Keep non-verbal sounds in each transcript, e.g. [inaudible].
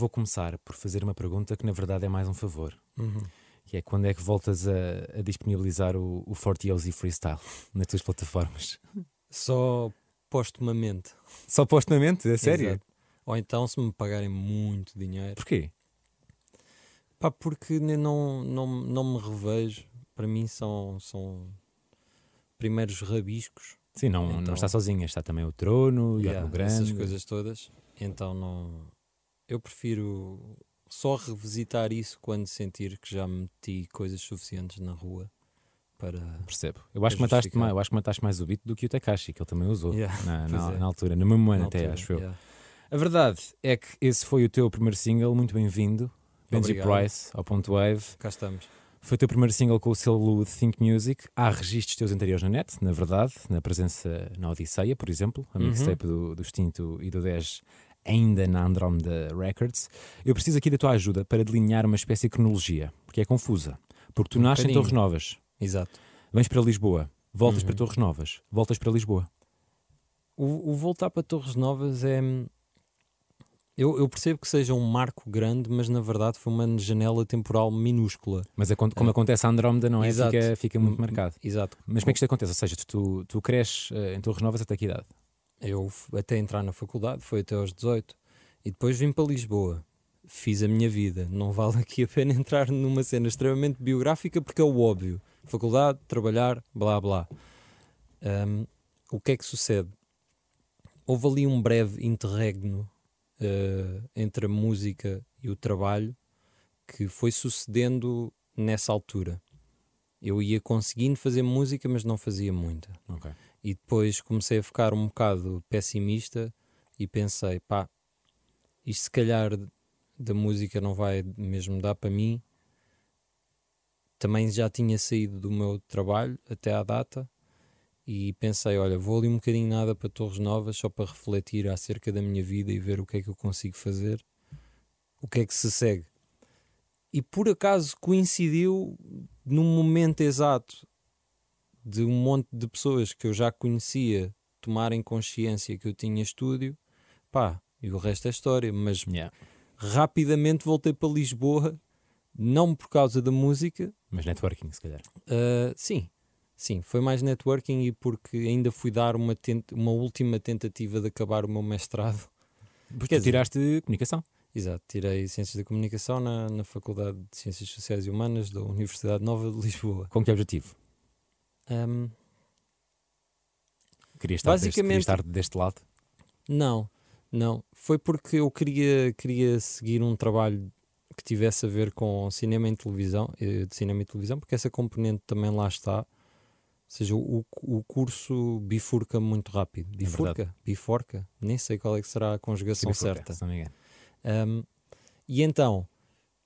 vou começar por fazer uma pergunta que na verdade é mais um favor. Uhum. Que é quando é que voltas a, a disponibilizar o, o 40 e Freestyle [laughs] nas tuas plataformas? Só postumamente. Só postumamente? É sério? Exato. Ou então se me pagarem muito dinheiro. Porquê? Pá, porque não, não, não me revejo. Para mim são, são primeiros rabiscos. Sim, não, não Então- está sozinha, está também o Trono, o Yeah, Grande. essas coisas todas. Então não. Eu prefiro só revisitar isso quando sentir que já meti coisas suficientes na rua para. Percebo. Eu acho, que mataste mais, eu acho que mataste mais o beat do que o Takashi, que ele também usou Yeah, na, [laughs] na, é. na altura, no mesmo ano até, altura, acho eu. yeah. A verdade é que esse foi o teu primeiro single, muito bem-vindo. Benji. Price, ao ponto Wave. Cá estamos. Foi o teu primeiro single com o selo Think Music. Há registros teus anteriores na net, na verdade, na presença na Odisseia, por exemplo, a Uhum. mixtape do, do Extinto e do 10, ainda na Andromeda Records. Eu preciso aqui da tua ajuda para delinear uma espécie de cronologia, porque é confusa. Porque tu Um nasces em. Torres Novas, Exato. vens para Lisboa, voltas Uhum. para Torres Novas, voltas para Lisboa. O, o voltar para Torres Novas é. Eu, eu percebo que seja um marco grande, mas na verdade foi uma janela temporal minúscula. Mas acon- como É. acontece a Andrómeda, não é? Fica, fica muito Hum, marcado. Exato. Mas como é que isto acontece? Ou seja, tu, tu, cresces eh, em Torres Novas até que idade? Eu até entrar na faculdade, foi até aos 18. E depois vim para Lisboa. Fiz a minha vida. Não vale [laughs] aqui a pena entrar numa cena extremamente biográfica porque é o óbvio. Faculdade, trabalhar, blá blá. Ahm, o que é que sucede? Houve ali um breve interregno eh, entre a música e o trabalho que foi sucedendo nessa altura. Eu ia conseguindo fazer música, mas não fazia muita. Ok. E depois comecei a ficar um bocado pessimista e pensei, pá, isto se calhar da música não vai mesmo dar para mim. Também já tinha saído do meu trabalho até à data e pensei, olha, vou ali um bocadinho nada para Torres Novas só para refletir acerca da minha vida e ver o que é que eu consigo fazer, o que é que se segue. E por acaso coincidiu num momento exato de um monte de pessoas que eu já conhecia tomarem consciência que eu tinha estúdio, pá, e o resto é história, mas Yeah. rapidamente voltei para Lisboa, não por causa da música, Mas networking, se calhar. ah, sim, sim, foi mais networking e porque ainda fui dar uma, uma última tentativa de acabar o meu mestrado. Porque Quer tu dizer- tiraste comunicação. Exato, tirei Ciências da Comunicação na, na Faculdade de Ciências Sociais e Humanas da Universidade Nova de Lisboa. Com que objetivo? Ahm, Querias estar, deste, Basicamente- querias estar deste lado? Não, não. Foi porque eu queria, queria seguir um trabalho que tivesse a ver com cinema e televisão, eh, de cinema e televisão, porque essa componente também lá está. Ou seja, o, o curso bifurca muito rápido. Bifurca? Biforca? Nem sei qual é que será a conjugação Bifurca, certa. Se não me engano. Um, e então,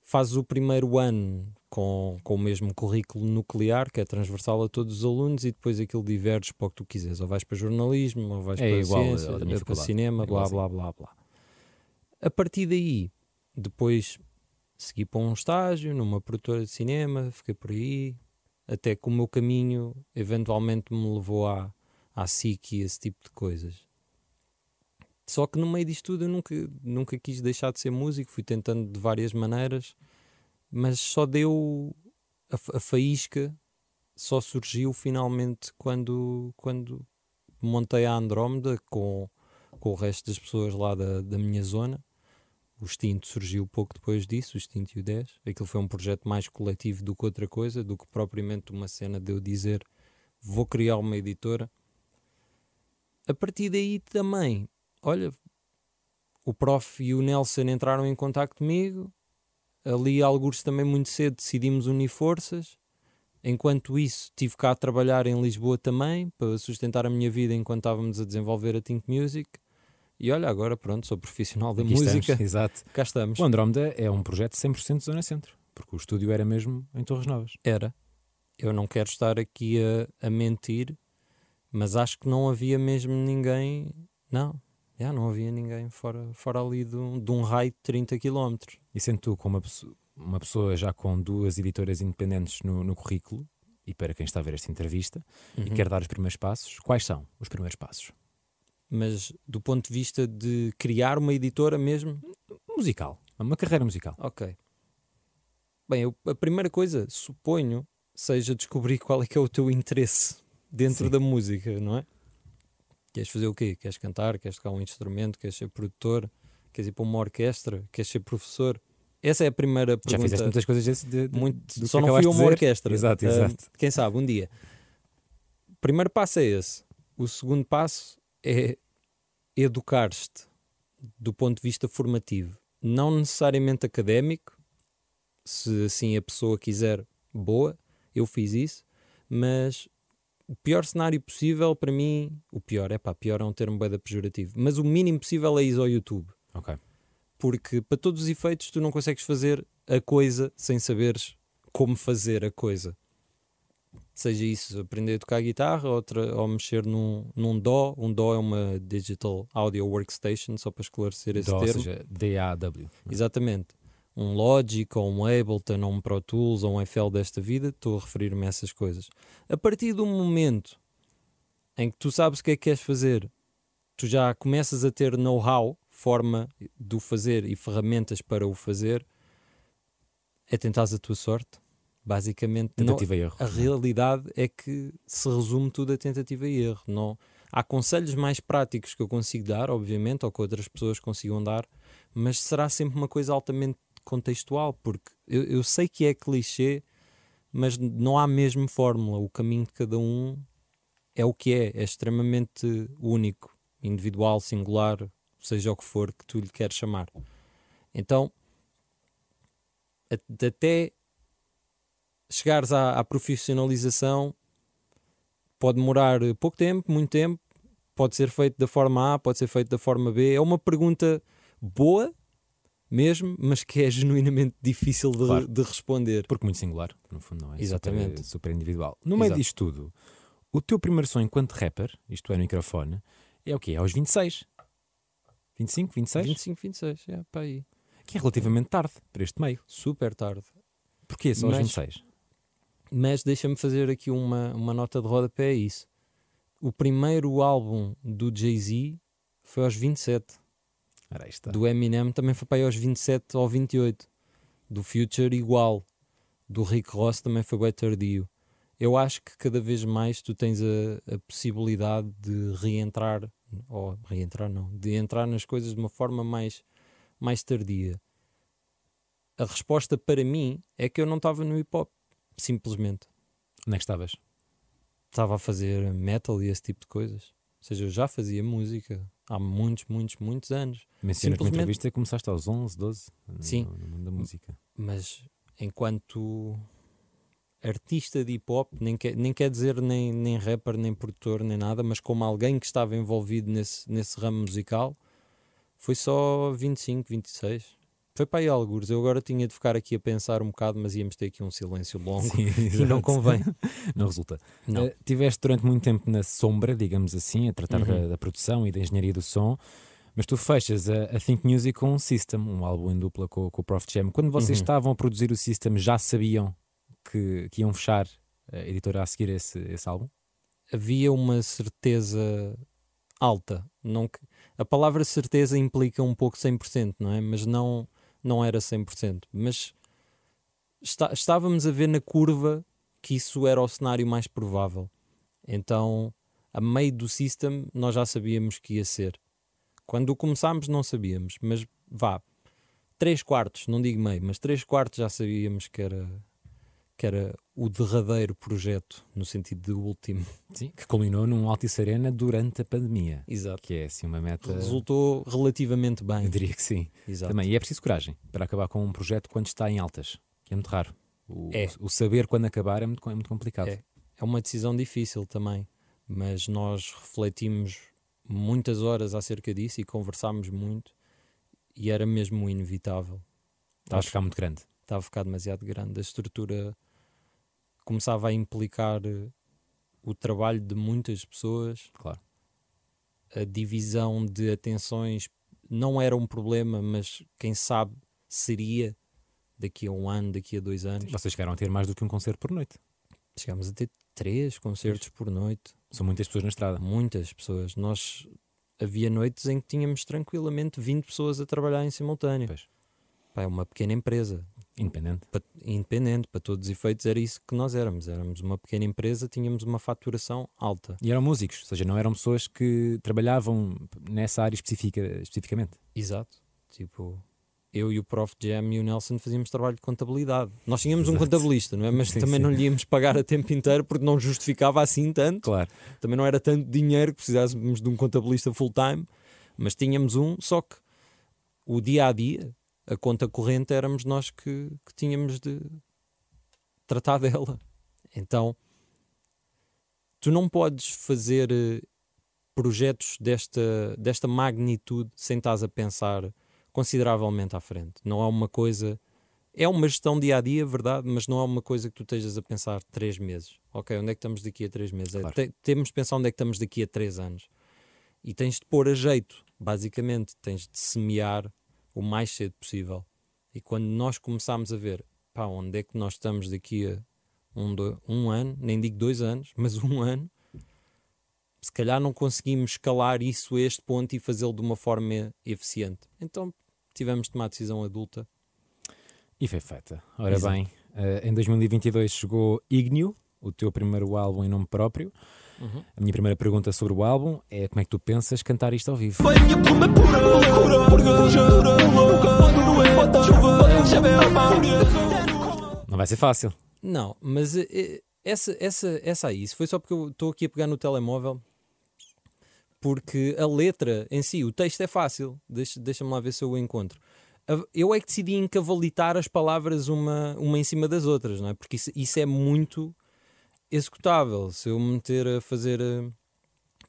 fazes o primeiro ano com, com o mesmo currículo nuclear, que é transversal a todos os alunos, e depois aquilo diverges para o que tu quiseres. Ou vais para jornalismo, ou vais É para igual ciência, da minha ou para cinema, É blá, blá, blá, blá. A partir daí, depois segui para um estágio numa produtora de cinema, fiquei por aí, até que o meu caminho eventualmente me levou à, à SIC e esse tipo de coisas. Só que no meio disto tudo eu nunca, nunca quis deixar de ser músico, fui tentando de várias maneiras, mas só deu a, a faísca, só surgiu finalmente quando, quando montei a Andrómeda com, com o resto das pessoas lá da, da minha zona. O Extinto surgiu pouco depois disso, o Extinto e o 10. Aquilo foi um projeto mais coletivo do que outra coisa, do que propriamente uma cena de eu dizer vou criar uma editora. A partir daí também, olha, o prof e o Nelson entraram em contato comigo. Ali, alguns também muito cedo, decidimos unir forças. Enquanto isso, tive cá a trabalhar em Lisboa também, para sustentar a minha vida enquanto estávamos a desenvolver a Think Music. E olha, agora pronto, sou profissional da Aqui música. estamos, [laughs] exato. Cá estamos. O Andrómeda é um projeto 100% Zona Centro, porque o estúdio era mesmo em Torres Novas. Era. Eu não quero estar aqui a, a mentir, mas acho que não havia mesmo ninguém. Não, já não havia ninguém fora, fora ali de um, de um raio de 30 km. E sendo tu como uma pessoa, uma pessoa já com duas editoras independentes no, no currículo, e para quem está a ver esta entrevista, e Uhum. quer dar os primeiros passos, quais são os primeiros passos? Mas do ponto de vista de criar uma editora mesmo, Musical. Uma carreira musical. Ok. Bem, eu- a primeira coisa, suponho, seja descobrir qual é que é o teu interesse dentro Sim. da música, não é? Queres fazer o quê? Queres cantar? Queres tocar um instrumento? Queres ser produtor? Queres ir para uma orquestra? Queres ser professor? Essa é a primeira Já pergunta. fizeste muitas coisas desse, de, de- Muito, do só não fui a uma orquestra. Exato, Ah, exato. quem sabe, um dia. Primeiro passo é esse. O segundo passo é educar-te do ponto de vista formativo. Não necessariamente académico, se assim a pessoa quiser, boa, eu fiz isso, mas o pior cenário possível para mim, o pior, é pá, pior é um termo bem pejorativo, mas o mínimo possível é ir ao YouTube Ok. porque para todos os efeitos tu não consegues fazer a coisa sem saberes como fazer a coisa. Seja isso aprender a tocar guitarra outra, ou mexer num, num DAW. Um DAW é uma Digital Audio Workstation, só para esclarecer esse ou termo. seja, DAW. Exatamente. Um Logic, ou um Ableton, ou um Pro Tools, ou um FL desta vida, estou a referir-me a essas coisas. A partir do momento em que tu sabes o que é que queres fazer, tu já começas a ter know-how, forma de o fazer e ferramentas para o fazer, é tentares a tua sorte. Basicamente, não- Tentativa e erro. a realidade é que se resume tudo a tentativa e erro. Não, há conselhos mais práticos que eu consigo dar, obviamente, ou que outras pessoas consigam dar, mas será sempre uma coisa altamente contextual, porque eu, eu sei que é clichê, mas não há mesmo fórmula. O caminho de cada um é o que é, é extremamente único, individual, singular, seja o que for que tu lhe queres chamar. Então, até chegares à, à profissionalização pode demorar pouco tempo, muito tempo, pode ser feito da forma A, pode ser feito da forma B. É uma pergunta boa mesmo, mas que é genuinamente difícil de, Claro. de responder. Porque muito singular, no fundo, não é? Exatamente. Super, super individual. No meio Exato. disto tudo, o teu primeiro som enquanto rapper, isto é, no microfone, é o quê? É aos 26? 25, 26? 25, 26, é, pá aí. Que é relativamente tarde para este meio. Super tarde. Porquê só aos Mas- 26? Mas deixa-me fazer aqui uma, uma nota de rodapé a isso. O primeiro álbum do Jay-Z foi aos 27. Do Eminem também foi para aí aos 27 ou 28. Do Future igual. Do Rick Ross também foi bem tardio. Eu acho que cada vez mais tu tens a, a possibilidade de reentrar, ou reentrar não, de entrar nas coisas de uma forma mais, mais tardia. A resposta para mim é que eu não estava no hip hop, simplesmente. Onde é que estavas? Estava a fazer metal e esse tipo de coisas. Ou seja, eu já fazia música há muitos, muitos, muitos anos. Mencionas Simplesmente- entrevista que começaste aos 11, 12 no- Sim. no mundo da música. mas enquanto artista de hip hop, nem quer, nem quer dizer nem, nem rapper, nem produtor, nem nada, mas como alguém que estava envolvido nesse, nesse ramo musical, foi só 25, 26. Foi para aí algures. Eu agora tinha de ficar aqui a pensar um bocado, mas íamos ter aqui um silêncio longo Sim, [laughs] e não [laughs] convém. Não resulta. Não. Eh, tiveste durante muito tempo na sombra, digamos assim, a tratar Uhum. da, da produção e da engenharia do som, mas tu fechas a, a Think Music com um System, um álbum em dupla com, com o Prof Jam. Quando vocês Uhum. estavam a produzir o System, já sabiam que, que iam fechar a editora a seguir esse, esse álbum? havia uma certeza alta. Não a palavra certeza implica um pouco 100%, não é? Mas não, não era 100%. Mas está- estávamos a ver na curva que isso era o cenário mais provável. Então, a meio do system, nós já sabíamos que ia ser. Quando começámos, não sabíamos, mas vá, 3 quartos, não digo meio, mas 3 quartos já sabíamos que era, que era o derradeiro projeto, no sentido de último. Sim. Que culminou num Altice Arena durante a pandemia, Exato. que é assim uma meta. Resultou relativamente bem. Eu diria que sim. Exato. Também. E é preciso coragem para acabar com um projeto quando está em altas, que é muito raro. O, É. o saber quando acabar é muito, é muito complicado. É. É uma decisão difícil também, mas nós refletimos muitas horas acerca disso e conversámos muito e era mesmo inevitável. Está a ficar muito grande. estava a ficar demasiado grande. A estrutura começava a implicar eh, o trabalho de muitas pessoas, Claro. a divisão de atenções não era um problema, mas quem sabe seria daqui a um ano, daqui a dois anos. Vocês chegaram a ter mais do que um concerto por noite. Chegámos a ter três concertos por noite, São muitas pessoas na estrada. muitas pessoas. Nós havia noites em que tínhamos tranquilamente 20 pessoas a trabalhar em simultâneo. Pois. pá, é uma pequena empresa. Independente. Pa- independente, para todos os efeitos, era isso que nós éramos. Éramos uma pequena empresa, tínhamos uma faturação alta. E eram músicos, ou seja, não eram pessoas que trabalhavam nessa área específica, especificamente. Exato. Tipo, eu e o Prof. Jam e o Nelson fazíamos trabalho de contabilidade. Nós tínhamos um Exato. contabilista, não é? Mas Sim, também sim. não lhe íamos pagar a tempo inteiro porque não justificava assim tanto. Claro. Também não era tanto dinheiro que precisássemos de um contabilista full-time, mas tínhamos um, só que o dia a dia, a conta corrente, éramos nós que, que tínhamos de tratar [laughs] dela. Então, tu não podes fazer eh, projetos desta, desta magnitude sem estás a pensar consideravelmente à frente. Não é uma coisa. É uma gestão dia a dia, verdade, mas não é uma coisa que tu estejas a pensar três meses. Ok, onde é que estamos daqui a três meses? É, Claro. te- temos de pensar onde é que estamos daqui a três anos. E tens de pôr a jeito, basicamente. Tens de semear o mais cedo possível. E quando nós começámos a ver pá, onde é que nós estamos daqui a um, do- um ano, nem digo dois anos, [laughs] mas um ano, se calhar não conseguimos escalar isso a este ponto e fazê-lo de uma forma eficiente. Então tivemos de tomar a decisão adulta. E foi feita. Ora Exato. bem, eh, em 2022 chegou Igneo, o teu primeiro álbum em nome próprio. A minha primeira pergunta sobre o álbum é como é que tu pensas cantar isto ao vivo? Não é vai ser fácil. Não, mas eh, eh, essa, essa, essa aí, isso foi só porque eu estou aqui a pegar no telemóvel. Porque a letra em si, o texto é fácil. Deixa- Deixa-me lá ver se eu o encontro. Eu é que decidi encavalitar as palavras uma, uma em cima das outras, não é? Porque isso, isso é muito executável. Se eu me meter a fazer. eh,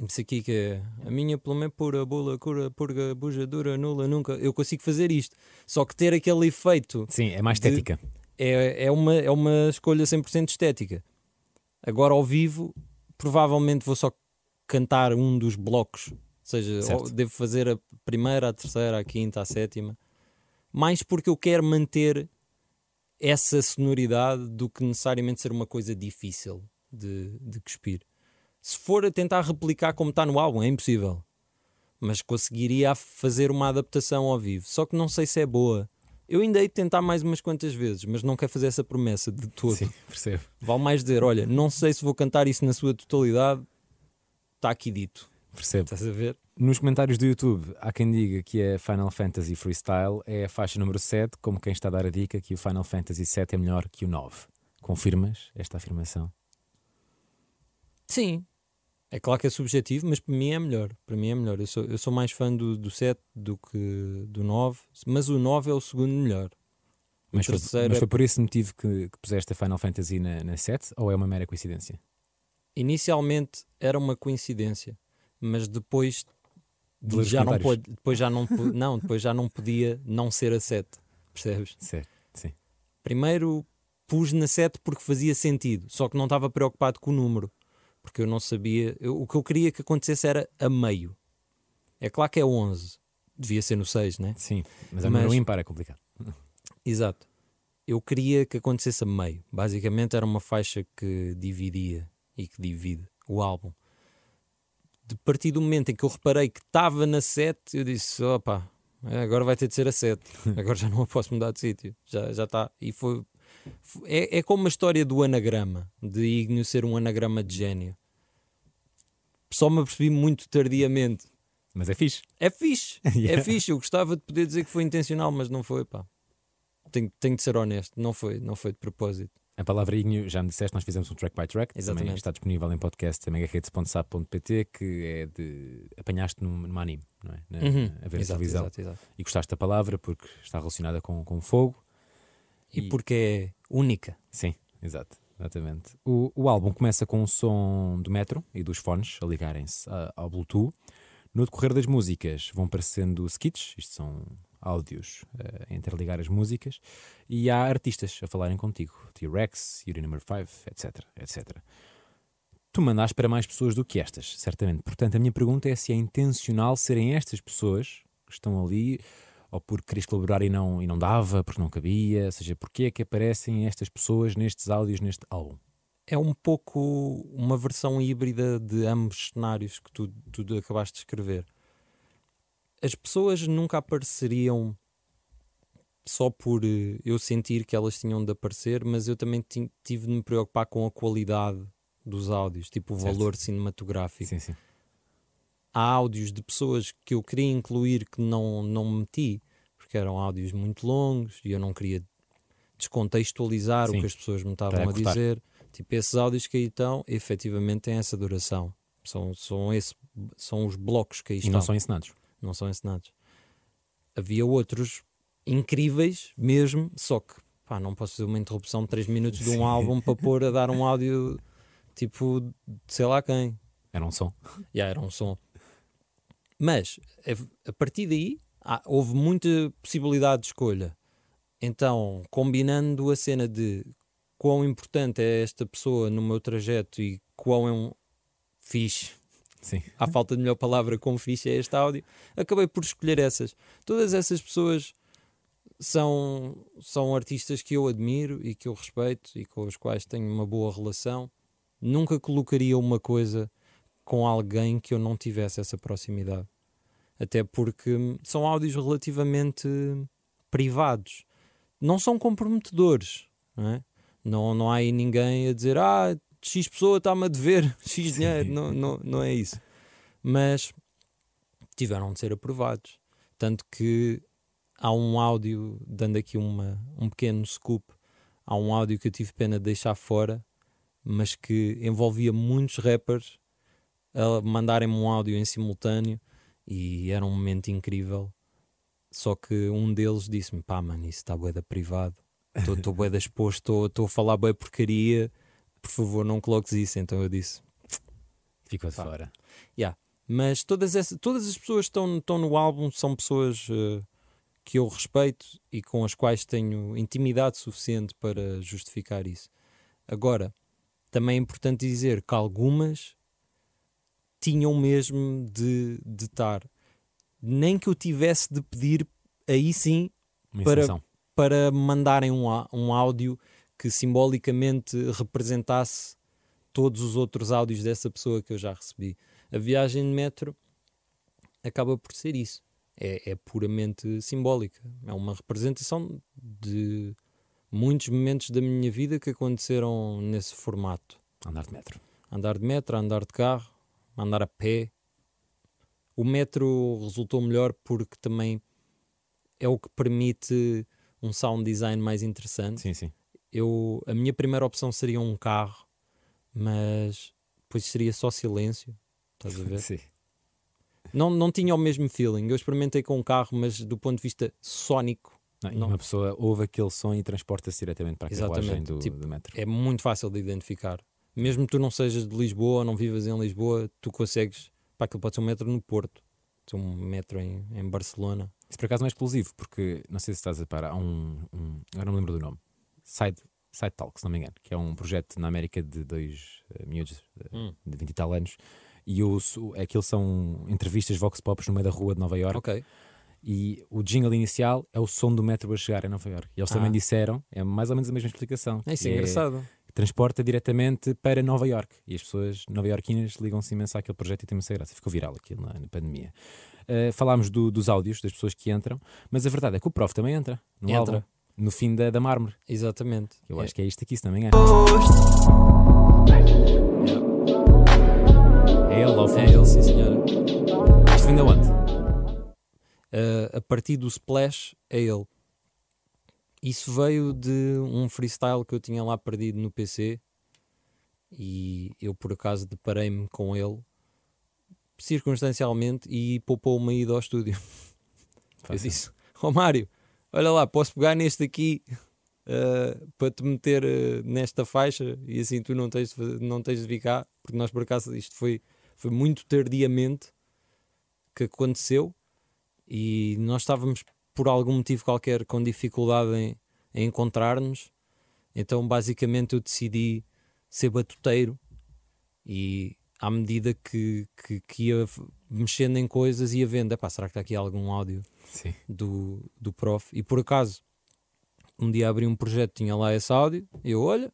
Isso aqui que é a minha pluma é pura, bula, cura, purga, buja, dura, nula, nunca. Eu consigo fazer isto. Só que ter aquele efeito Sim, é mais estética. é, é, uma, é uma escolha 100% estética. Agora, ao vivo, provavelmente vou só cantar um dos blocos. Ou seja, Certo. devo fazer a primeira, a terceira, a quinta, a sétima. Mais porque eu quero manter essa sonoridade do que necessariamente ser uma coisa difícil de, de cuspir. Se for a tentar replicar como está no álbum, é impossível. Mas conseguiria fazer uma adaptação ao vivo. Só que não sei se é boa. Eu ainda hei de tentar mais umas quantas vezes, mas não quero fazer essa promessa de todo. Sim, [laughs] percebo. Vale mais dizer: olha, não sei se vou cantar isso na sua totalidade, está aqui dito. Percebo. Estás a ver? Nos comentários do YouTube, há quem diga que a Final Fantasy Freestyle é a faixa número 7, como quem está a dar a dica que o Final Fantasy 7 é melhor que o 9. Confirmas esta afirmação? Sim. É claro que é subjetivo, mas para mim é melhor. Para mim é melhor. Eu sou, eu sou mais fã do, do 7 do que do 9, mas o 9 é o segundo melhor. Mas foi, mas é- foi por esse motivo que, que puseste a Final Fantasy na, na 7 ou é uma mera coincidência? Inicialmente era uma coincidência, mas depois De já não depois já não, [laughs] não, depois já não podia não ser a 7. Percebes? Certo, sim. Primeiro pus na 7 porque fazia sentido, só que não estava preocupado com o número, porque eu não sabia. eu- o que eu queria que acontecesse era a meio. É claro que é 11, devia ser no 6, né? Sim, mas a Mas- número ímpar é complicado. [laughs] Exato. Eu queria que acontecesse a meio. Basicamente era uma faixa que dividia e que divide o álbum. De partir do momento em que eu reparei que estava na 7, eu disse: opa, agora vai ter de ser a 7. [laughs] Agora já não a posso mudar de sítio. Já já está. E foi. foi- É, é como a história do anagrama, de Ignio ser um anagrama de gênio. Só me apercebi muito tardiamente. Mas é fixe. É fixe, [laughs] Yeah. é fixe. Eu gostava de poder dizer que foi intencional, mas não foi, pá. Tenho, tenho de ser honesto, não foi, não foi de propósito. A palavra Ignio, já me disseste, nós fizemos um track by track, também Exatamente. está disponível em podcast megaredes.sap.pt, que é de. apanhaste num, num anime, não é? Na- Uhum. A ver a exato, televisão. exato, exato. E gostaste da palavra porque está relacionada com, com fogo. E, porque é única. Sim, exato. Exatamente. O, o álbum começa com o som do metro e dos fones a ligarem-se a- ao Bluetooth. No decorrer das músicas vão aparecendo skits, isto são áudios a interligar as músicas, e há artistas a falarem contigo. T-Rex, Yuri Number 5, etc, etc. Tu mandaste para mais pessoas do que estas, certamente. Portanto, a minha pergunta é se é intencional serem estas pessoas que estão ali, ou porque querias colaborar e não, e não dava, porque não cabia, ou seja, porque é que aparecem estas pessoas nestes áudios, neste álbum? É um pouco uma versão híbrida de ambos os cenários que tu, tu acabaste de escrever. As pessoas nunca apareceriam só por eh, eu sentir que elas tinham de aparecer, mas eu também ti- tive de me preocupar com a qualidade dos áudios, tipo o Certo. valor cinematográfico. Sim, sim. Há áudios de pessoas que eu queria incluir que não, não meti, porque eram áudios muito longos e eu não queria descontextualizar Sim. o que as pessoas me estavam Para a cortar. dizer. Tipo, esses áudios que aí estão, efetivamente têm essa duração. São, são, esse, são os blocos que aí E estão não são ensinados. Não são ensinados. Havia outros incríveis mesmo, só que pá, não posso fazer uma interrupção de 3 minutos de um Sim. álbum para pôr a dar um [laughs] áudio tipo de sei lá quem. Era um som. Já era um som. Mas a, a partir daí há- houve muita possibilidade de escolha. Então, combinando a cena de quão importante é esta pessoa no meu trajeto e quão é um fixe Sim. à falta de melhor palavra, com fixe é este áudio, acabei por escolher essas. Todas essas pessoas são, são artistas que eu admiro e que eu respeito e com os quais tenho uma boa relação. Nunca colocaria uma coisa com alguém que eu não tivesse essa proximidade. Até porque são áudios relativamente privados. Não são comprometedores, não é? Não, não há aí ninguém a dizer ah, X pessoa está-me a dever X dinheiro. Não, não, não é isso. Mas tiveram de ser aprovados. Tanto que há um áudio, dando aqui uma, um pequeno scoop, há um áudio que eu tive pena de deixar fora, mas que envolvia muitos rappers a mandarem-me um áudio em simultâneo e era um momento incrível. Só que um deles disse-me: pá, mano, isso está bué da privado, estou bué da exposto, estou a falar bué porcaria, por favor, não coloques isso. Então eu disse: Ficou de Pá. fora. mas todas, essas, todas as pessoas que estão, estão no álbum são pessoas eh, que eu respeito e com as quais tenho intimidade suficiente para justificar isso. Agora, também é importante dizer que algumas tinham mesmo de, de estar. Nem que eu tivesse de pedir, aí sim, Para- para mandarem um, um áudio que simbolicamente representasse todos os outros áudios dessa pessoa que eu já recebi. A viagem de metro acaba por ser isso. É, é puramente simbólica. É uma representação de muitos momentos da minha vida que aconteceram nesse formato. Andar de metro. Andar de metro, andar de carro, andar a pé. O metro resultou melhor porque também é o que permite um sound design mais interessante. Sim, sim. Eu, a minha primeira opção seria um carro, mas depois seria só silêncio. Estás a ver? [laughs] Sim. não, não tinha o mesmo feeling. Eu experimentei com um carro, mas do ponto de vista sónico, Não, Não. uma pessoa ouve aquele som e transporta-se diretamente para a carruagem do, Tipo, do metro. é muito fácil de identificar. Mesmo que tu não sejas de Lisboa não vivas em Lisboa, tu consegues. Pá, aquilo pode ser um metro no Porto, pode ser um metro em, em Barcelona. Isso por acaso não é explosivo, porque não sei se estás a parar, há um, um agora não me lembro do nome, Side, Side Talk, se não me engano, que é um projeto na América de dois eh, miúdos eh, Hum. de 20 e tal anos, e su- aquilo são entrevistas Vox Pops no meio da rua de Nova York, Ok. e o jingle inicial é o som do metro a chegar em Nova York. E eles também Ah. disseram, é mais ou menos a mesma explicação. É, isso que é engraçado. transporta diretamente para Nova York. E as pessoas nova-iorquinas ligam-se imenso àquele projeto e tem muita graça. Ficou viral aquilo na, na pandemia. Uh, falámos do- dos áudios das pessoas que entram, mas a verdade é que o prof também entra no Entra. álbum, no fim da, da mármore. Exatamente. Eu É- acho que é isto aqui, se não me engano. É ele, ao É ele, sim senhora. Isto vem de onde? Uh, a partir do Splash é ele. Isso veio de um freestyle que eu tinha lá perdido no PC e eu por acaso deparei-me com ele circunstancialmente e poupou uma ida ao estúdio. Fácil. disse: Ó Mário, olha lá, posso pegar neste aqui uh, [laughs] para te meter uh, nesta faixa e assim tu não tens, não tens de vir cá, porque nós por acaso isto foi, foi muito tardiamente que aconteceu e nós estávamos por algum motivo qualquer com dificuldade em, em encontrar-nos. Então basicamente eu decidi ser batuteiro e à medida que, que, que ia mexendo em coisas ia vendo, "Epá, será que está aqui algum áudio Sim. do, do prof? E por acaso um dia abri um projeto, tinha lá esse áudio e eu, olha,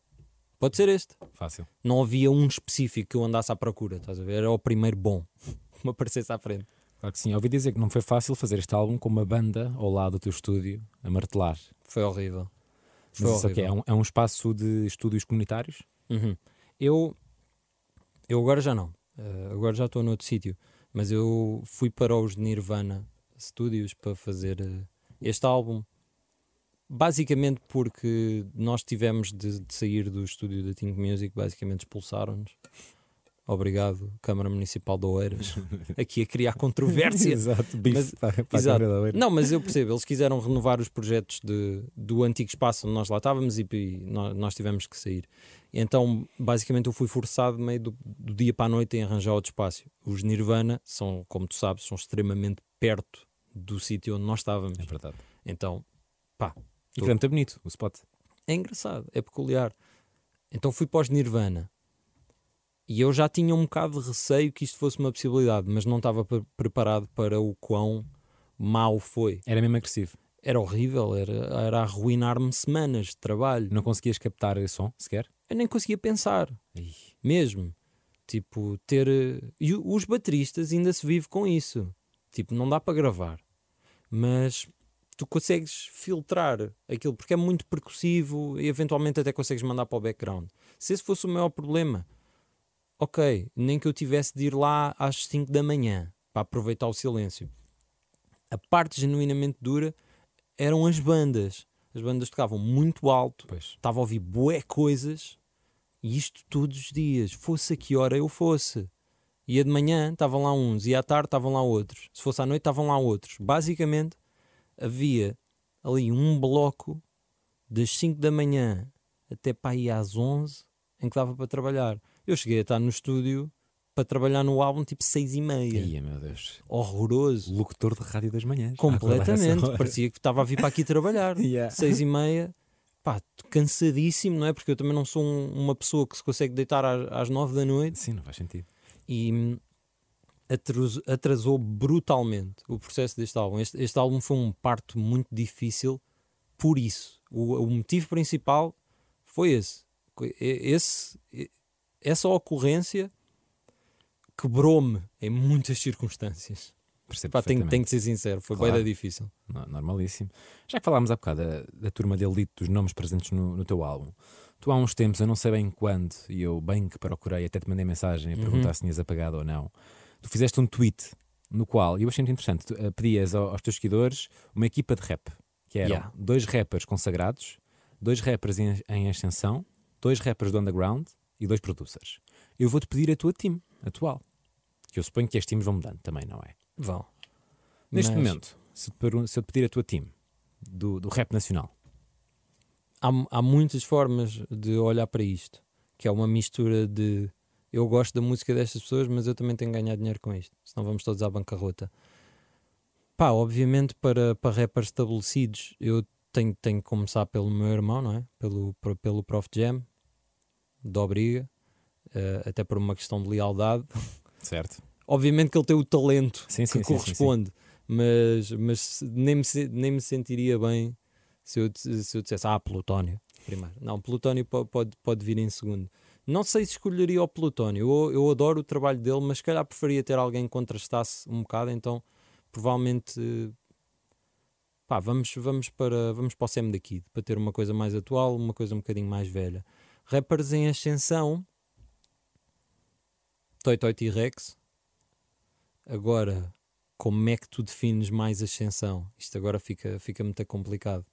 pode ser este. Fácil. Não havia um específico que eu andasse à procura, estás a ver? Era o primeiro bom [laughs] que me aparecesse à frente. Claro que sim. Ouvi dizer que não foi fácil fazer este álbum com uma banda ao lado do teu estúdio a martelar. Foi horrível. Foi Mas é horrível. um, é um espaço de estúdios comunitários? Uhum. Eu, eu agora já não. Eh, agora já estou noutro sítio. Mas eu fui para os Nirvana Studios para fazer eh, este álbum. Basicamente porque nós tivemos de, de sair do estúdio da Think Music, basicamente expulsaram-nos. Obrigado, Câmara Municipal de Oeiras. [laughs] Aqui a criar controvérsia. Exato. Bife Mas- para, para a exato. Não, mas eu percebo, eles quiseram renovar os projetos de, do antigo espaço onde nós lá estávamos e, e nós, nós tivemos que sair. Então, basicamente, eu fui forçado meio do, do dia para a noite em arranjar outro espaço. Os Nirvana são, como tu sabes, são extremamente perto do sítio onde nós estávamos. É verdade. Então, pá, E que é bonito o spot. é engraçado, é peculiar. Então fui para os Nirvana. E eu já tinha um bocado de receio que isto fosse uma possibilidade, mas não estava pre- preparado para o quão mau foi. Era mesmo agressivo. Era horrível, era, era arruinar-me semanas de trabalho. Não conseguias captar som sequer? Eu nem conseguia pensar, Ih, mesmo. Tipo, ter. eh, E os bateristas ainda se vive com isso. Tipo, não dá para gravar. Mas tu consegues filtrar aquilo, porque é muito percussivo e eventualmente até consegues mandar para o background. Se esse fosse o maior problema, ok, nem que eu tivesse de ir lá às 5 da manhã para aproveitar o silêncio. A parte genuinamente dura eram as bandas. As bandas tocavam muito alto, pois. estava a ouvir bué coisas e isto todos os dias, fosse a que hora eu fosse. Ia de manhã, estavam lá uns, e à tarde estavam lá outros. Se fosse à noite, estavam lá outros. Basicamente, havia ali um bloco das 5 da manhã até para aí às 11 em que dava para trabalhar. Eu cheguei a estar no estúdio para trabalhar no álbum tipo 6 e meia. Ia, meu Deus. Horroroso. Locutor de rádio das manhãs. Completamente. Parecia que estava a vir para aqui trabalhar. [laughs] Yeah. Seis e meia, pá, cansadíssimo, não é? Porque eu também não sou um- uma pessoa que se consegue deitar às, às nove da noite Sim, não faz sentido. E hum, atrasou, atrasou brutalmente o processo deste álbum. Este, este álbum foi um parto muito difícil por isso. O, o motivo principal foi esse. Esse essa ocorrência quebrou-me em muitas circunstâncias. Percebo Pá, tenho, tenho que ser sincero, foi Claro. bem difícil. No- Normalíssimo. Já que falámos há bocado da, da turma de elite, dos nomes presentes no, no teu álbum, tu há uns tempos, eu não sei bem quando, e eu bem que procurei, até te mandei mensagem a Uhum. perguntar se tinhas apagado ou não. Tu fizeste um tweet no qual, e eu achei muito interessante, tu, eh, pedias ao- aos teus seguidores uma equipa de rap, que eram Yeah. dois rappers consagrados, dois rappers em, em ascensão, dois rappers do underground e dois producers. Eu vou-te pedir a tua team atual, que eu suponho que as teams vão mudando também, não é? Vão. Neste Mas- momento, se eu te pedir a tua team do, do rap nacional, há, há muitas formas de olhar para isto, que é uma mistura de eu gosto da música destas pessoas, mas eu também tenho que ganhar dinheiro com isto, senão vamos todos à bancarrota. Pá, obviamente para, para rappers estabelecidos eu tenho, tenho que começar pelo meu irmão, não é? Pelo, pelo Prof Jam, da Obriga, eh, até por uma questão de lealdade. certo? Obviamente que ele tem o talento Sim, sim, que sim, sim, corresponde, mas, mas nem, me, nem me sentiria bem se eu, se eu dissesse, ah, Plutónio, primeiro. Não, Plutónio po- pode, pode vir em segundo. Não sei se escolheria o Plutónio, eu, eu adoro o trabalho dele, mas se calhar preferia ter alguém que contrastasse um bocado, então provavelmente pá, vamos, vamos, para, vamos para o Sam da Kid, para ter uma coisa mais atual, uma coisa um bocadinho mais velha. Rappers em ascensão, Toy Toy T-Rex. Agora, como é que tu defines mais ascensão? Isto agora fica, fica muito complicado.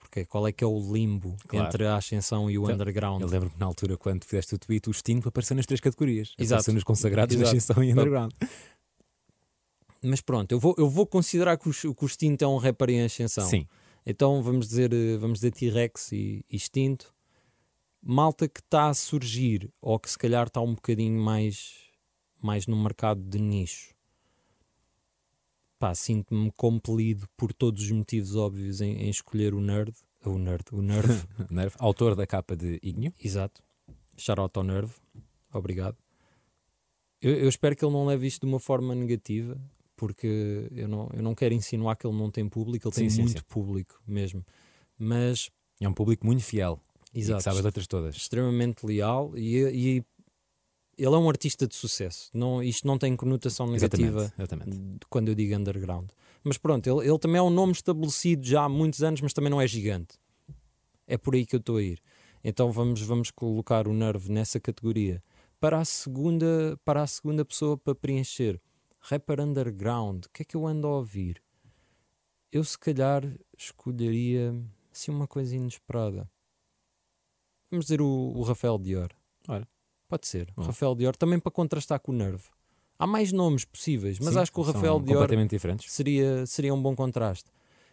Porque qual é que é o limbo Claro. entre a ascensão e o Então, underground? Eu lembro-me na altura quando fizeste o tweet, o Sting apareceu nas três categorias. Exato. Apareceu nos consagrados, na Exato. ascensão e underground. Mas pronto, eu vou, eu vou considerar que o, que o Extinto é um rapper em ascensão. Sim, Então vamos dizer, eh, vamos dizer T-Rex e, e Extinto. Malta que está a surgir, ou que se calhar está um bocadinho mais, mais no mercado de nicho. Pá, sinto-me compelido por todos os motivos óbvios em, em escolher o nerd. O nerd, o nerd, [laughs] Nerve, autor da capa de Ignio. exato. Shout ao Nerve. Obrigado. Eu, eu espero que ele não leve isto de uma forma negativa, porque eu não, eu não quero insinuar que ele não tem público, ele Sim, tem sim, muito sim. público mesmo. Mas, É um público muito fiel. E que exato, sabe as letras todas. extremamente leal e, e ele é um artista de sucesso. Não, isto não tem conotação negativa Exatamente, exatamente. quando eu digo underground. Mas pronto, ele, ele também é um nome estabelecido já há muitos anos, mas também não é gigante. É por aí que eu estou a ir. Então vamos, vamos colocar o Nerve nessa categoria. Para a segunda, para a segunda pessoa para preencher, rapper underground, o que é que eu ando a ouvir? Eu se calhar escolheria assim uma coisa inesperada. Vamos dizer o, o Rafael Dior. Pode ser. Bom. Rafael Dior também para contrastar com o Nerve. Há mais nomes possíveis, mas Sim, acho que o Rafael Dior seria, seria um bom contraste.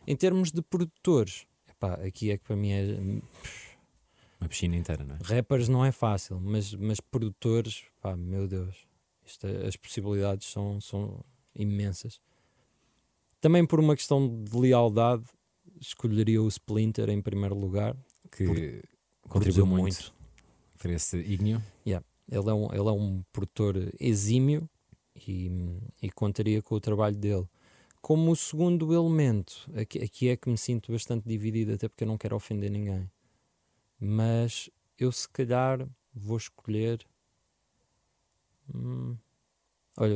Em termos de produtores, epá, aqui é que para mim é. Uma piscina inteira, não é? Rappers não é fácil, mas, mas produtores, pá, meu Deus, isto as possibilidades são, são imensas. Também por uma questão de lealdade, escolheria o Splinter em primeiro lugar. Que Produziu contribuiu muito, para esse ígneo. Ele é um, ele é um produtor exímio e, e contaria com o trabalho dele. Como o segundo elemento, aqui, aqui é que me sinto bastante dividido, até porque eu não quero ofender ninguém. Mas eu, se calhar, vou escolher. Hum, olha,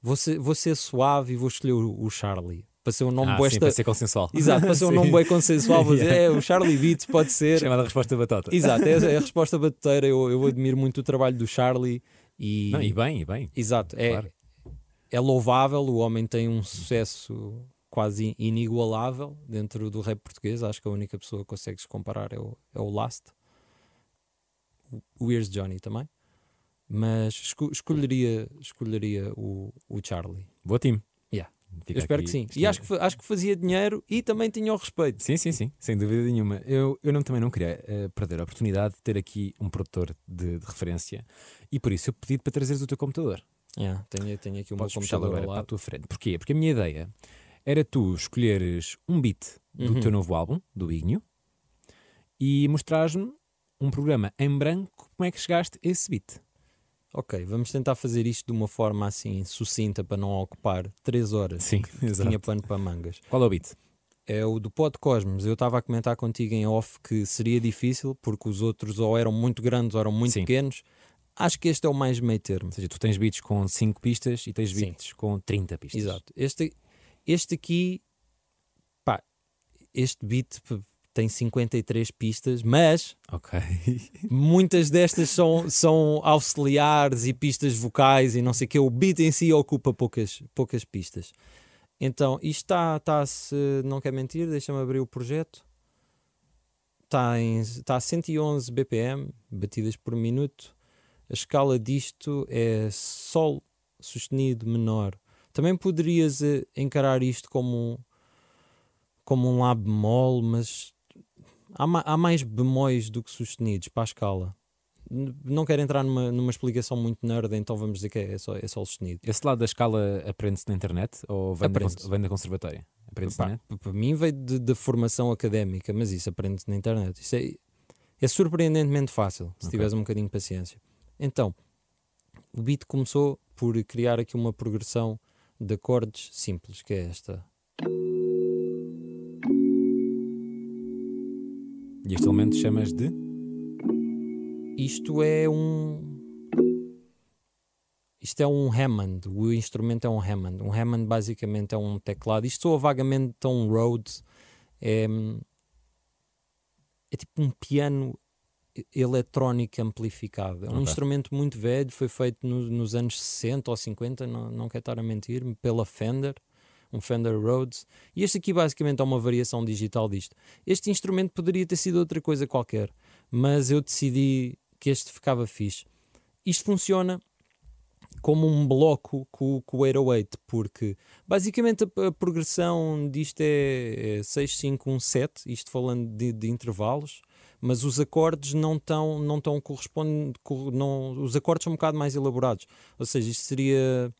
vou, ser, vou ser suave e vou escolher o, o Charlie. Para ser um nome ah, sim, para ser consensual. Exato, para ser um [laughs] nome bem consensual, vou dizer, [laughs] é, o Charlie Beats pode ser. Chamada resposta batata. Exato, é, é a [laughs] resposta batuteira. Eu, eu admiro muito o trabalho do Charlie e, Não, e bem, e bem. exato, é, claro. é louvável. O homem tem um sucesso quase inigualável dentro do rap português. Acho que a única pessoa que consegues comparar é o, é o Last, o- Here's Johnny também. Mas esco- escolheria, escolheria o, o Charlie. Boa time. Fica eu espero que sim. E acho que, acho que fazia dinheiro e também tinha o respeito. Sim, sim, sim, sem dúvida nenhuma. Eu, eu não, também não queria eh, perder a oportunidade de ter aqui um produtor de, de referência e por isso eu pedi para trazeres o teu computador. Yeah, tenho, tenho aqui o meu Podes computador agora para a tua frente. Porquê? Porque a minha ideia era tu escolheres um beat do Uhum. teu novo álbum, do Ignio, e mostrares-me um programa em branco como é que chegaste a esse beat. Ok, vamos tentar fazer isto de uma forma assim sucinta para não ocupar 3 horas. Sim, exato. Tinha pano para mangas. Qual é o beat? É o do Pod Cosmos. Eu estava a comentar contigo em off que seria difícil porque os outros ou eram muito grandes ou eram muito Sim. pequenos. Acho que este é o mais meio termo. Ou seja, tu tens beats com 5 pistas e tens Sim. beats com 30 pistas. Exato. Este, este aqui, pá, este beat tem 53 pistas, mas Ok. [laughs] muitas destas são, são auxiliares e pistas vocais e não sei o que. O beat em si ocupa poucas, poucas pistas. Então, isto está, está se não quer mentir, deixa-me abrir o projeto. Está, em, está a 111 BPM, batidas por minuto. A escala disto é Sol sustenido menor. Também poderias eh, encarar isto como, um- como um Lá bemol, mas há, ma- há mais bemóis do que sustenidos para a escala. Não quero entrar numa, numa explicação muito nerd, então vamos dizer que é só, é só sustenido. Esse lado da escala aprende-se na internet ou vem, da, vem da conservatória? P- Para mim veio de, de formação académica, mas isso aprende-se na internet. Isso é, é surpreendentemente fácil, se Ok. tiveres um bocadinho de paciência. Então, o beat começou por criar aqui uma progressão de acordes simples, que é esta. E este elemento chamas de? Isto é um. Isto é um Hammond. O instrumento é um Hammond. Um Hammond basicamente é um teclado. Isto soa vagamente a um Rhodes. É, é tipo um piano eletrónico amplificado. É um Ok. instrumento muito velho. Foi feito no- nos anos 60 ou 50, não, não quero estar a mentir, pela Fender. Um Fender Rhodes. E este aqui basicamente é uma variação digital disto. Este instrumento poderia ter sido outra coisa qualquer, mas eu decidi que este ficava fixe. Isto funciona como um bloco com, com o 808, porque basicamente a, a progressão disto é, é 6, 5, 1, 7, isto falando de, de intervalos, mas os acordes não estão não tão correspondem, cor- não, os acordes são um bocado mais elaborados, ou seja, isto seria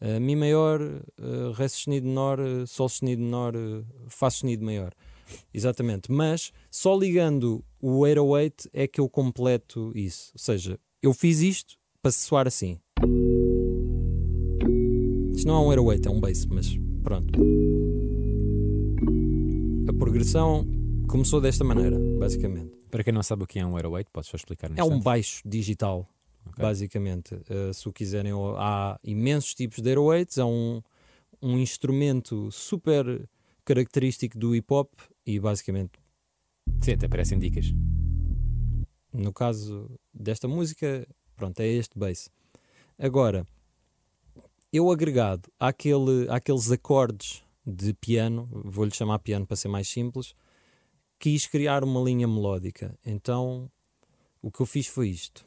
uh, Mi maior, uh, Ré sustenido menor, uh, Sol sustenido menor, uh, Fá sustenido maior. Exatamente, mas só ligando o 808 é que eu completo isso. Ou seja, eu fiz isto para se soar assim. Isto não é um 808, é um bass, mas pronto. A progressão começou desta maneira, basicamente. Para quem não sabe o que é um 808, podes só explicar É um baixo digital. Basicamente. Uh, se o quiserem, há imensos tipos de 808s, é um, um instrumento super característico do hip hop e basicamente, Sim, até parecem dicas. no caso desta música, pronto, é este bass. Agora, eu agregado àquele, àqueles acordes de piano, vou-lhe chamar piano para ser mais simples, quis criar uma linha melódica. Então, o que eu fiz foi isto.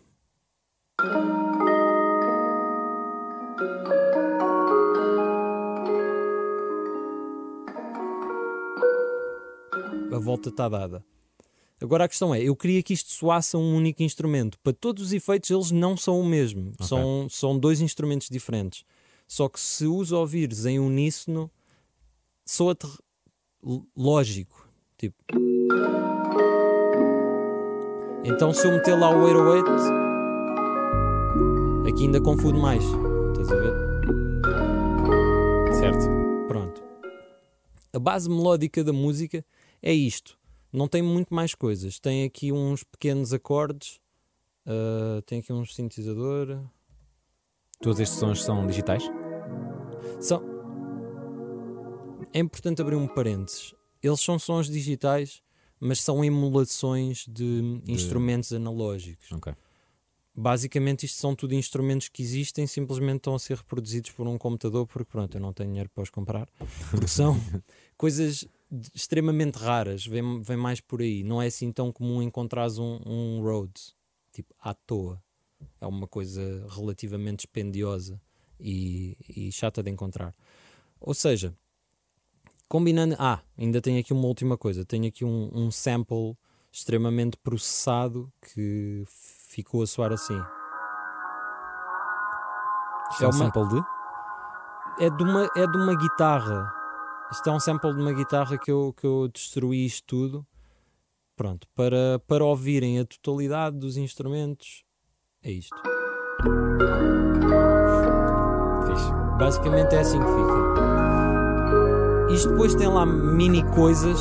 A volta está dada. Agora a questão é, eu queria que isto soasse a um único instrumento. Para todos os efeitos, eles não são o mesmo. Ok. São, são dois instrumentos diferentes. Só que se os ouvires em uníssono, soa-te lógico. Tipo. Então se eu meter lá o 808, aqui ainda confundo mais. Estás a ver? Certo. Pronto. A base melódica da música é isto. Não tem muito mais coisas. Tem aqui uns pequenos acordes. ah, tem aqui um sintetizador. Todos estes sons são digitais? São... É importante abrir um parênteses. Eles são sons digitais, mas são emulações de, instrumentos analógicos. Ok. Basicamente, isto são tudo instrumentos que existem, simplesmente estão a ser reproduzidos por um computador, porque pronto, eu não tenho dinheiro para os comprar. Porque são [laughs] coisas extremamente raras, vem, vem mais por aí. Não é assim tão comum encontrares um, um Rhodes, tipo, à toa. É uma coisa relativamente dispendiosa e, e chata de encontrar. Ou seja, combinando. Ah, ainda tenho aqui uma última coisa. Tenho aqui um, um sample extremamente processado que ficou a soar assim. Isto é um uma- sample de? É de uma, é de uma guitarra. Isto é um sample de uma guitarra que eu, que eu destruí isto tudo. Pronto, para, para ouvirem a totalidade dos instrumentos, é isto. Fixe. Basicamente é assim que fica. Isto depois tem lá mini coisas.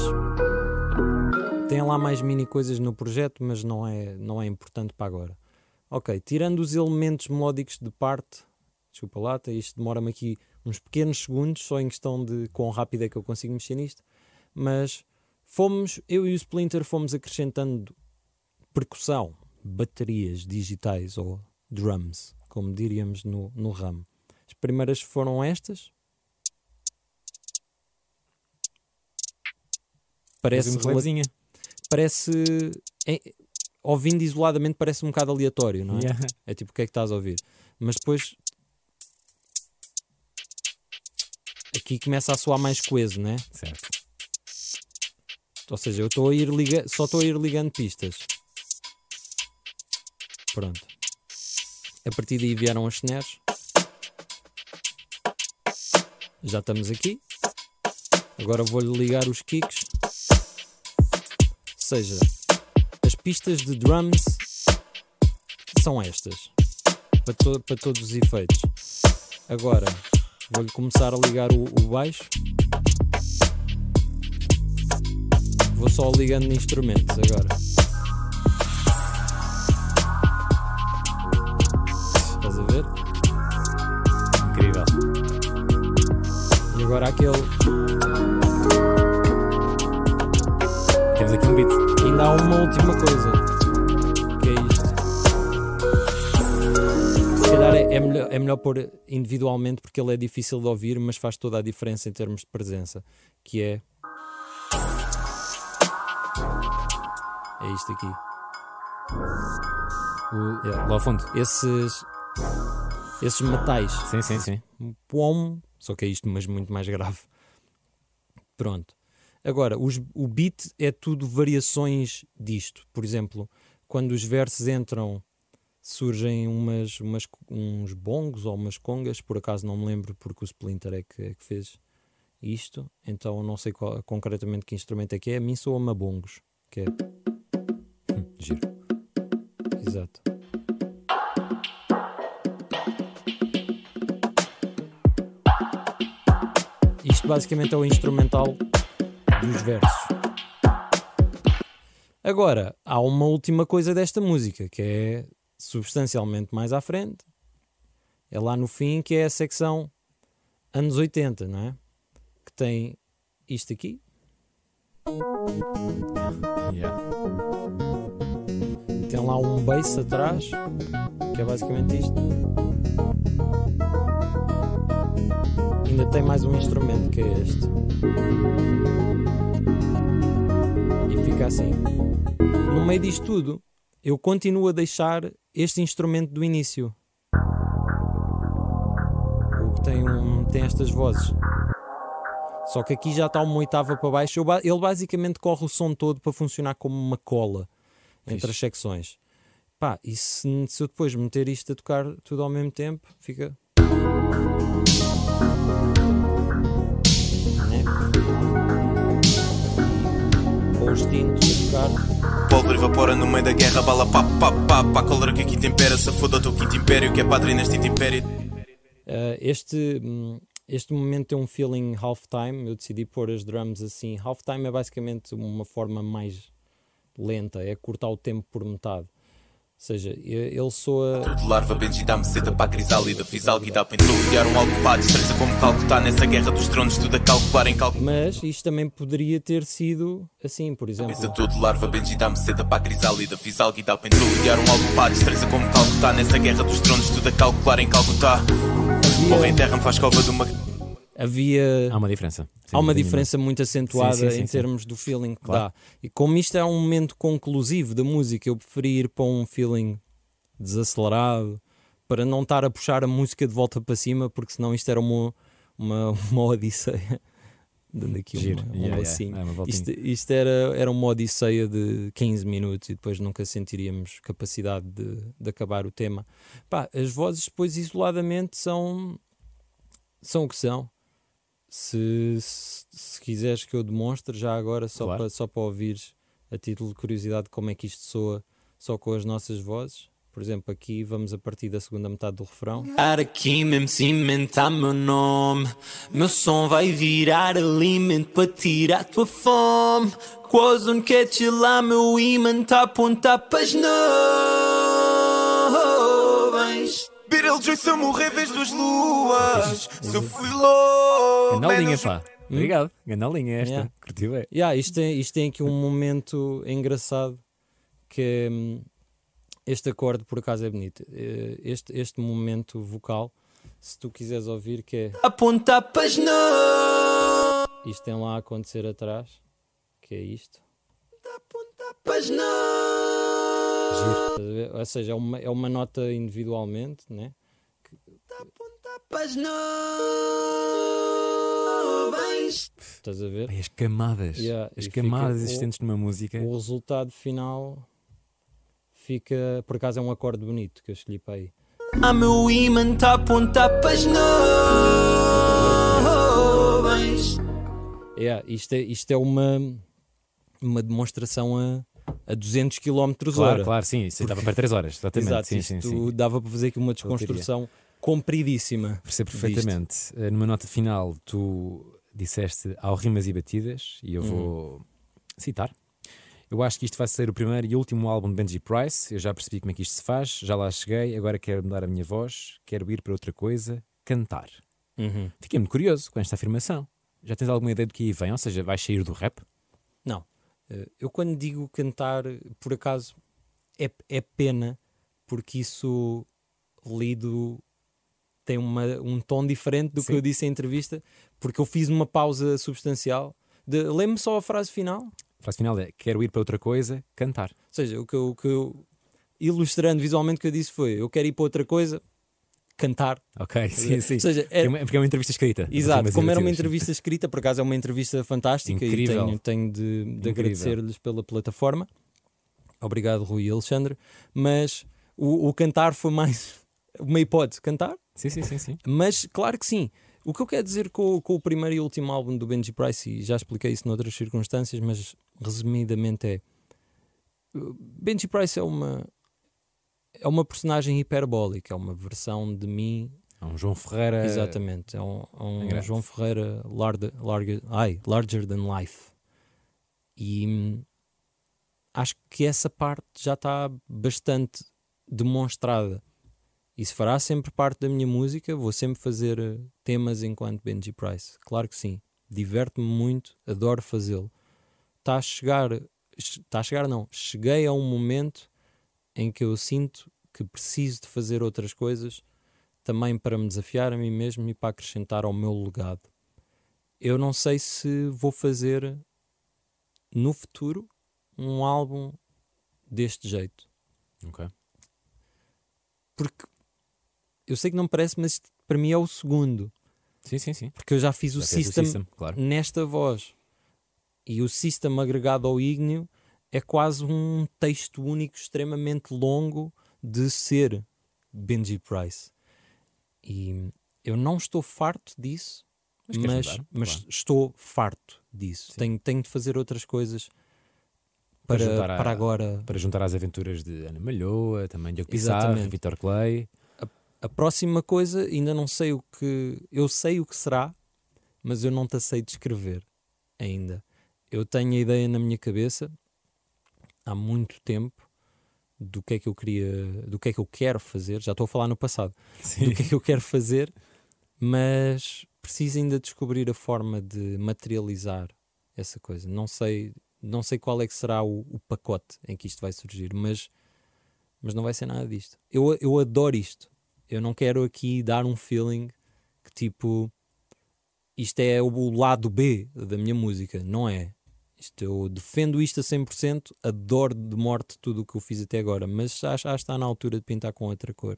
Tem lá mais mini coisas no projeto, mas não é, não é importante para agora. Ok, tirando os elementos melódicos de parte, desculpa lá, isto demora-me aqui uns pequenos segundos, só em questão de quão rápido é que eu consigo mexer nisto, mas fomos, eu e o Splinter fomos acrescentando percussão, baterias digitais ou drums, como diríamos no, no ramo. As primeiras foram estas. Parece, Parece rela- levezinha. Parece é- ouvindo isoladamente parece um bocado aleatório, não é? Yeah. É tipo o que é que estás a ouvir. Mas depois aqui começa a soar mais coeso, né? Certo. Ou seja, eu estou a ir liga... só estou a ir ligando pistas. Pronto. A partir daí vieram as snares. Já estamos aqui. Agora vou-lhe ligar os kicks. Seja, as pistas de drums são estas. Para, to- para todos os efeitos. Agora vou-lhe começar a ligar o, o baixo. Vou só ligando instrumentos agora. Estás a ver? Incrível. E agora aquele. Aqui beat. Ainda há uma última coisa. Que é isto. Se calhar é, é melhor, é melhor pôr individualmente porque ele é difícil de ouvir, mas faz toda a diferença em termos de presença. Que é. É isto aqui. O... Yeah. Lá ao fundo. Esses. Esses metais. Sim, sim, sim. Pom, só que é isto, mas muito mais grave. Pronto. Agora, os- o beat é tudo variações disto. Por exemplo, quando os versos entram, surgem umas, umas- uns bongos ou umas congas. Por acaso não me lembro porque o Splinter é que, é que fez isto. Então não sei qual- concretamente que instrumento é que é. A mim soa-me a bongos. Que é, Hum, Giro. exato. Isto basicamente é o instrumental dos versos. Agora, há uma última coisa desta música, que é substancialmente mais à frente. É lá no fim que é a secção anos 80, não é? Que tem isto aqui. Yeah. Tem lá um bass atrás, que é basicamente isto. Ainda tem mais um instrumento que é este. Fica assim. No meio disto tudo, eu continuo a deixar este instrumento do início. O que tem, um, tem estas vozes. Só que aqui já está uma oitava para baixo. Ele basicamente corre o som todo para funcionar como uma cola entre as secções. Pá, e se, se eu depois meter isto a tocar tudo ao mesmo tempo, fica. Né? Com os tintos a tocar. Pólvora evapora no meio da guerra, bala pá pá pá pá, calor que aqui tempera, se foda o teu quinto império, que é padre neste império. Uh, este, hum, este momento tem um feeling halftime. Eu decidi pôr as drums assim. Halftime é basicamente uma forma mais lenta, é cortar o tempo por metade. Ou seja, ele soa. De larva, Benji dá-me seta para a crisálida, fiz algo e dá para introduziar um pá, destreza como calcutar nessa guerra dos tronos, tudo a calcular em cálculo. Mas isto também poderia ter sido assim, por exemplo. Pensa tudo, larva, Benji dá-me seta para a crisálida, fiz algo e dá para introduziar um pá, destreza como calcutar nessa guerra dos tronos, tudo a calcular em calcutar. Porra, em terra me faz cova de uma. Havia. Há uma diferença. Há uma diferença muito acentuada Sim, sim, em termos do feeling que Claro. dá. E como isto é um momento conclusivo da música, eu preferi ir para um feeling desacelerado para não estar a puxar a música de volta para cima, porque senão isto era uma, uma, uma odisseia. [laughs] Dando aqui Giro. uma, um Yeah, yeah. lacinho. É uma. Isto, isto era, era uma odisseia de 15 minutos e depois nunca sentiríamos capacidade de, de acabar o tema. Pá, as vozes depois isoladamente são, são o que são. Se, se, se quiseres que eu demonstre já agora, só, Claro. para, só para ouvires a título de curiosidade como é que isto soa só com as nossas vozes. Por exemplo, aqui vamos a partir da segunda metade do refrão. Aqui mesmo cimentar meu nome. Meu som vai virar alimento para tirar tua fome. Quase um catch lá, meu imã tá a apontar para as nuvens. Beetlejuice, se eu morrer, vez duas luas. Se eu fui louco. Ganda linha, menos- pá. Obrigado. Ganda linha esta. Yeah. Curtiu, é. Yeah, isto, tem, isto tem aqui um momento engraçado que hum, este acorde por acaso é bonito. Eh, Este, este momento vocal, se tu quiseres ouvir, que é Apontar para as nuvens. isto tem lá a acontecer atrás, que é isto. Apontar para as nuvens. Estás a ver? Ou seja, é uma, é uma nota individualmente, né? Apontar para as nuvens. Estás a ver? Ai, As camadas. Yeah, as camadas fica o- existentes numa música. O resultado final fica, por acaso é um acorde bonito que eu escolhi para aí. Ah, meu imã tá a apontar para as nuvens. Yeah, isto, é, isto é uma, uma demonstração a, a 200 km Claro, hora. claro, sim. Isso estava para 3 horas. Exatamente. Exato, sim, isto sim, sim. dava para fazer aqui uma desconstrução compridíssima. Percebo disto. perfeitamente. Eh, Numa nota final, tu disseste ao rimas e batidas, e eu Uhum. vou citar. Eu acho que isto vai ser o primeiro e último álbum de Benji Price. Eu já percebi como é que isto se faz, já lá cheguei. Agora quero mudar a minha voz, quero ir para outra coisa, cantar. Uhum. Fiquei muito curioso com esta afirmação. Já tens alguma ideia do que aí vem? Ou seja, vais sair do rap? Não, Eh, eu quando digo cantar, por acaso, é, é pena, porque isso lido tem uma, um tom diferente do Sim. que eu disse em entrevista, porque eu fiz uma pausa substancial. de- Lembro-me só a frase final, A frase final é: quero ir para outra coisa, cantar. Ou seja, o que eu, o que eu- ilustrando visualmente o que eu disse foi: eu quero ir para outra coisa, cantar. Ok, sim, sim. Ou seja, É é- porque é uma entrevista escrita. exato, como era uma entrevista escrita, por acaso é uma entrevista fantástica Incrível. e tenho, tenho de, de agradecer-lhes pela plataforma. Obrigado, Rui e Alexandre. Mas o, o cantar foi mais [laughs] uma hipótese, cantar. Sim, sim, sim, sim. Mas claro que sim. O que eu quero dizer com, com o primeiro e último álbum do Benji Price, e já expliquei isso noutras circunstâncias, mas resumidamente é uh, Benji Price é uma é uma personagem hiperbólica, é uma versão de mim, É um João Ferreira. exatamente, é um, é um grande. João Ferreira larga, larga, ai, larger than life. E hum, acho que essa parte já está bastante demonstrada. Isso fará sempre parte da minha música. Vou sempre fazer eh, temas enquanto Benji Price. Claro que sim. Diverte-me muito, adoro fazê-lo. Está a chegar, está a chegar não, cheguei a um momento em que eu sinto que preciso de fazer outras coisas também para me desafiar a mim mesmo e para acrescentar ao meu legado. Eu não sei se vou fazer no futuro um álbum deste jeito. Ok. Porque eu sei que não parece, mas para mim é o segundo. Sim, sim, sim. Porque eu já fiz o Já fez system, claro. nesta voz. E o system agregado ao ígneo é quase um texto único extremamente longo de ser Benji Price. E eu não estou farto disso, Mas mas, mas Claro. estou farto disso. Sim. Tenho, tenho de fazer outras coisas Para para, a- para agora. Para juntar às aventuras de Ana Malhoa, também Diogo. Pissarro, Vitor Clay. A próxima coisa, ainda não sei o que. Eu sei o que será, mas eu não te sei descrever ainda. Eu tenho a ideia na minha cabeça há muito tempo do que é que eu queria, do que é que eu quero fazer. Já estou a falar no passado, do que é que eu quero fazer, mas preciso ainda descobrir a forma de materializar essa coisa. Não sei, não sei qual é que será o, o pacote em que isto vai surgir, mas, mas não vai ser nada disto. Eu, eu adoro isto. Eu não quero aqui dar um feeling que tipo isto é o lado B da minha música. Não é. Isto, eu defendo isto a 100%, adoro de morte tudo o que eu fiz até agora, mas já, já está na altura de pintar com outra cor.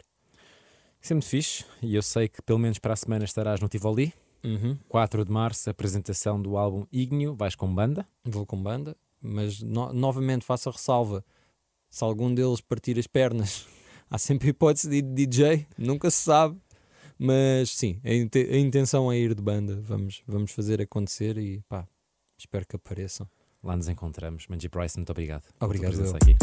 Isso é muito fixe. E eu sei que pelo menos para a semana estarás no Tivoli. Uhum. 4 de março, apresentação do álbum Ignio. Vais com banda. Vou com banda, mas no- novamente faço a ressalva: se algum deles partir as pernas, há sempre hipótese de DJ, nunca se sabe. Mas sim, a, inte- a intenção é ir de banda. Vamos, vamos fazer acontecer e pá, espero que apareçam. Lá nos encontramos. Manji Price, muito obrigado. Obrigado, eu. aqui.